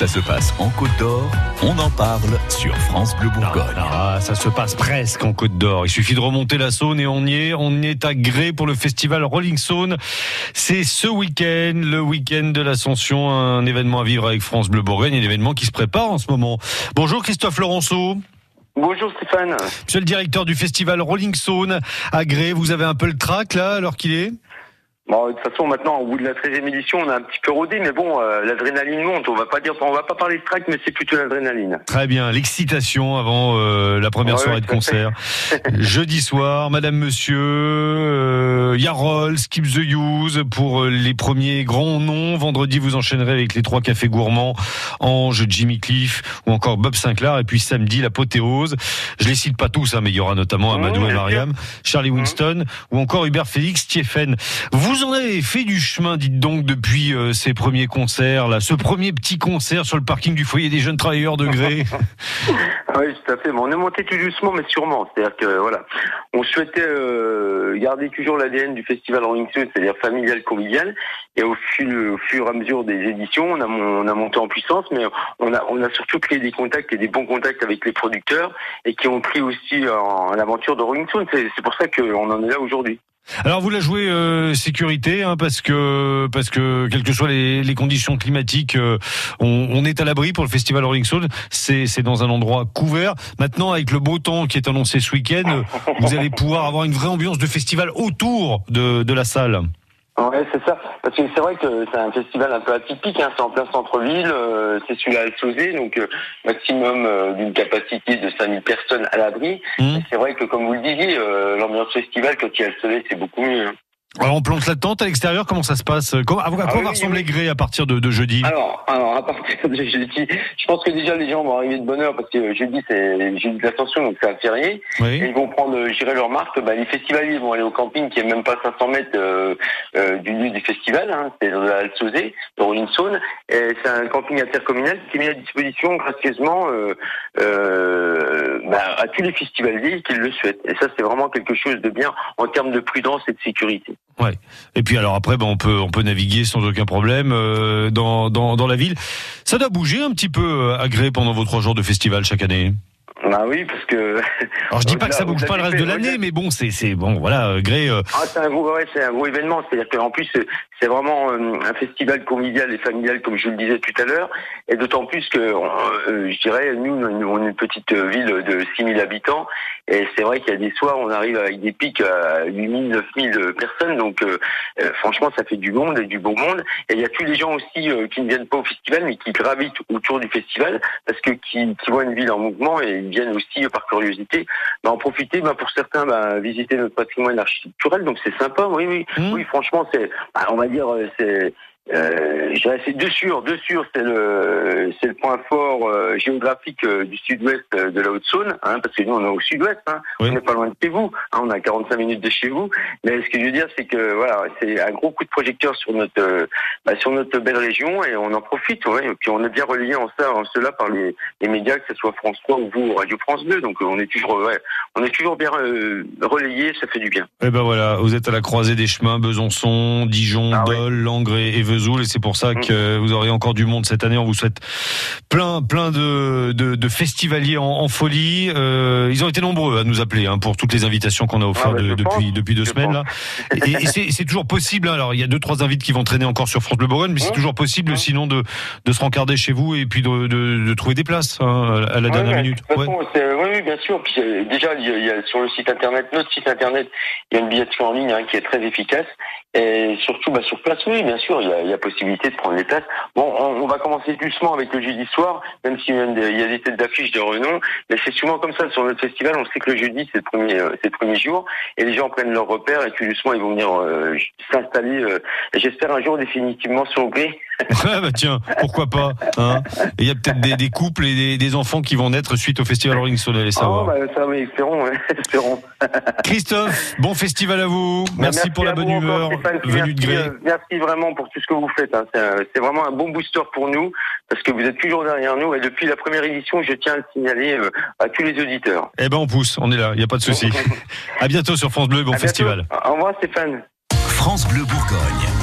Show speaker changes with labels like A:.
A: Ça se passe en Côte d'Or, on en parle sur France Bleu Bourgogne.
B: Ah, ça se passe presque en Côte d'Or. Il suffit de remonter la Saône et on y est. On est à Gré pour le festival Rolling Saône. C'est ce week-end, le week-end de l'Ascension, un événement à vivre avec France Bleu Bourgogne, un événement qui se prépare en ce moment. Bonjour Christophe Laurenceau.
C: Bonjour Stéphane.
B: Monsieur le directeur du festival Rolling Saône à Gré, vous avez un peu le trac là alors qu'il est?
C: Bon, de toute façon, maintenant, au bout de la 13e édition, on a un petit peu rodé, mais bon, euh, l'adrénaline monte. On va pas dire, on va pas parler de track, mais c'est plutôt l'adrénaline.
B: Très bien, l'excitation avant euh, la première
C: Ouais,
B: soirée
C: ouais,
B: de concert. Jeudi soir, Madame Monsieur, euh, Yarol, Skip the Use pour euh, les premiers grands noms. Vendredi, vous enchaînerez avec les trois cafés gourmands, Ange, Jimmy Cliff ou encore Bob Sinclair. Et puis samedi, l'apothéose. Je les cite pas tous, hein, mais il y aura notamment Amadou
C: Mmh,
B: et Mariam, Charlie Winston ou encore Hubert Félix, Stephen. Vous en avez fait du chemin, dites donc, depuis euh, ces premiers concerts, là, ce premier petit concert sur le parking du foyer des jeunes travailleurs de Gré.
C: Oui, tout à fait. Mais on est monté tout doucement, mais sûrement. C'est-à-dire que voilà, on souhaitait euh, garder toujours l'ADN du festival Rolling Stone, c'est-à-dire familial, convivial. Et au fur, au fur et à mesure des éditions, on a, mon- on a monté en puissance, mais on a, on a surtout créé des contacts et des bons contacts avec les producteurs et qui ont pris aussi en, l'aventure de Rolling Stone. C'est pour ça qu'on en est là aujourd'hui.
B: Alors vous la jouez euh, sécurité hein, parce que parce que quelles que soient les, conditions climatiques, euh, on, on est à l'abri pour le festival Rolling Stone. C'est c'est dans un endroit couvert. Maintenant avec le beau temps qui est annoncé ce week-end, euh, vous allez pouvoir avoir une vraie ambiance de festival autour de, de la salle.
C: Ouais, c'est ça. Parce que c'est vrai que c'est un festival un peu atypique. Hein. C'est en plein centre-ville. euh, c'est celui à Alsauzé, donc euh, maximum euh, d'une capacité de 5000 personnes à l'abri.
B: Mmh.
C: C'est vrai que, comme vous le disiez, euh, l'ambiance festival, quand il y a le soleil, c'est beaucoup mieux. hein.
B: Alors on plante la tente à l'extérieur. Comment ça se passe? Comment, À quoi
C: Ah
B: va
C: oui,
B: ressembler
C: oui.
B: Gré à partir de, de jeudi?
C: Alors, alors, à partir de jeudi, je pense que déjà les gens vont arriver de bonne heure parce que jeudi, c'est jeudi de l'ascension, donc c'est un férié. Et
B: Oui.
C: ils vont prendre, euh, j'irai leur marque, bah, les festivaliers vont aller au camping qui est même pas 500 mètres euh, euh, du lieu du festival, hein, c'est dans la Alsauzé, dans Rolling Saône. Et c'est un camping intercommunal qui est mis à disposition gracieusement euh, euh, bah, à tous les festivaliers qui le souhaitent. Et ça, c'est vraiment quelque chose de bien en termes de prudence et de sécurité.
B: Ouais. Et puis alors après, ben, on peut on peut naviguer sans aucun problème euh, dans, dans dans la ville. Ça doit bouger un petit peu euh, à Gré pendant vos trois jours de festival chaque année.
C: Bah oui, parce que...
B: Alors je dis pas que ça bouge pas le reste de l'année, mais bon, c'est c'est bon, voilà, euh, Gré. euh,
C: Ah, c'est un gros, ouais, c'est un gros événement. C'est-à-dire qu'en plus, c'est- c'est vraiment euh, un festival convivial et familial, comme je le disais tout à l'heure. Et d'autant plus que, euh, je dirais, nous, on est une petite ville de 6000 habitants. Et c'est vrai qu'il y a des soirs, on arrive avec des pics à 8000, 9000 personnes. Donc, euh, euh, franchement, ça fait du monde et du beau monde. Et il y a tous les gens aussi euh, qui ne viennent pas au festival, mais qui gravitent autour du festival, parce que qui, qui voient une ville en mouvement et ils viennent aussi par curiosité bah, en profiter bah, pour certains bah, visiter notre patrimoine architectural donc c'est sympa oui oui
B: Mmh.
C: oui franchement c'est bah, on va dire euh, c'est euh, je dirais c'est de sûr de sûr c'est le c'est le point fort euh, géographique euh, du sud-ouest euh, de la Haute-Saône hein, parce que nous on est au sud-ouest hein,
B: Oui.
C: on n'est pas loin de chez vous hein, on a 45 minutes de chez vous mais ce que je veux dire c'est que voilà c'est un gros coup de projecteur sur notre bah, sur notre belle région et on en profite ouais. et puis on est bien relié en ça en cela par les, les médias que ce soit France 3 ou vous Radio France 2 donc on est toujours ouais, on est toujours bien euh, relayé ça fait du bien
B: Eh ben voilà, vous êtes à la croisée des chemins, Besançon, Dijon,
C: Ah oui.
B: Dole, Langres et et Vesoul, et c'est pour ça que vous aurez encore du monde cette année. On vous souhaite plein, plein de, de, de festivaliers en, en folie. Euh, ils ont été nombreux à nous appeler hein, pour toutes les invitations qu'on a offertes
C: Ah bah,
B: de- depuis depuis deux
C: je
B: semaines là. Et, et c'est toujours possible. hein. Alors il y a deux trois invités qui vont traîner encore sur France Bleu Bourgogne, mais c'est
C: Ouais.
B: toujours possible
C: Ouais.
B: sinon de de se rencarder chez vous et puis de, de, trouver des places hein, à la dernière minute. Ouais.
C: oui, bien sûr. Puis, euh, déjà, sur le site internet, notre site internet, il y a une billetterie en ligne hein, qui est très efficace. Et surtout, bah, sur place, oui, bien sûr, il y a, y a possibilité de prendre les places. Bon, on, on va commencer doucement avec le jeudi soir, même s'il y a des, il y a des têtes d'affiche de renom. Mais c'est souvent comme ça sur notre festival. On sait que le jeudi, c'est le premier, euh, c'est le premier jour, et les gens prennent leur repère et tout doucement, ils vont venir euh, s'installer. euh, J'espère un jour définitivement sur le gré.
B: Ah bah tiens, pourquoi pas hein Il y a peut-être des, des couples et des, des enfants qui vont naître suite au festival Rolling Stone, allez savoir.
C: Oh, bah, ça, oui, espérons, espérons.
B: Christophe, bon festival à vous. Merci, pour la bonne humeur.
C: Stéphane.
B: De
C: merci, euh, merci vraiment pour tout ce que vous faites. hein. C'est, vraiment un bon booster pour nous parce que vous êtes toujours derrière nous et depuis la première édition, je tiens à le signaler euh, à tous les auditeurs.
B: Eh ben on pousse, on est là, il n'y a pas de souci. à bientôt sur France Bleu, bon
C: À bientôt.
B: festival.
C: Au revoir Stéphane.
A: France Bleu Bourgogne.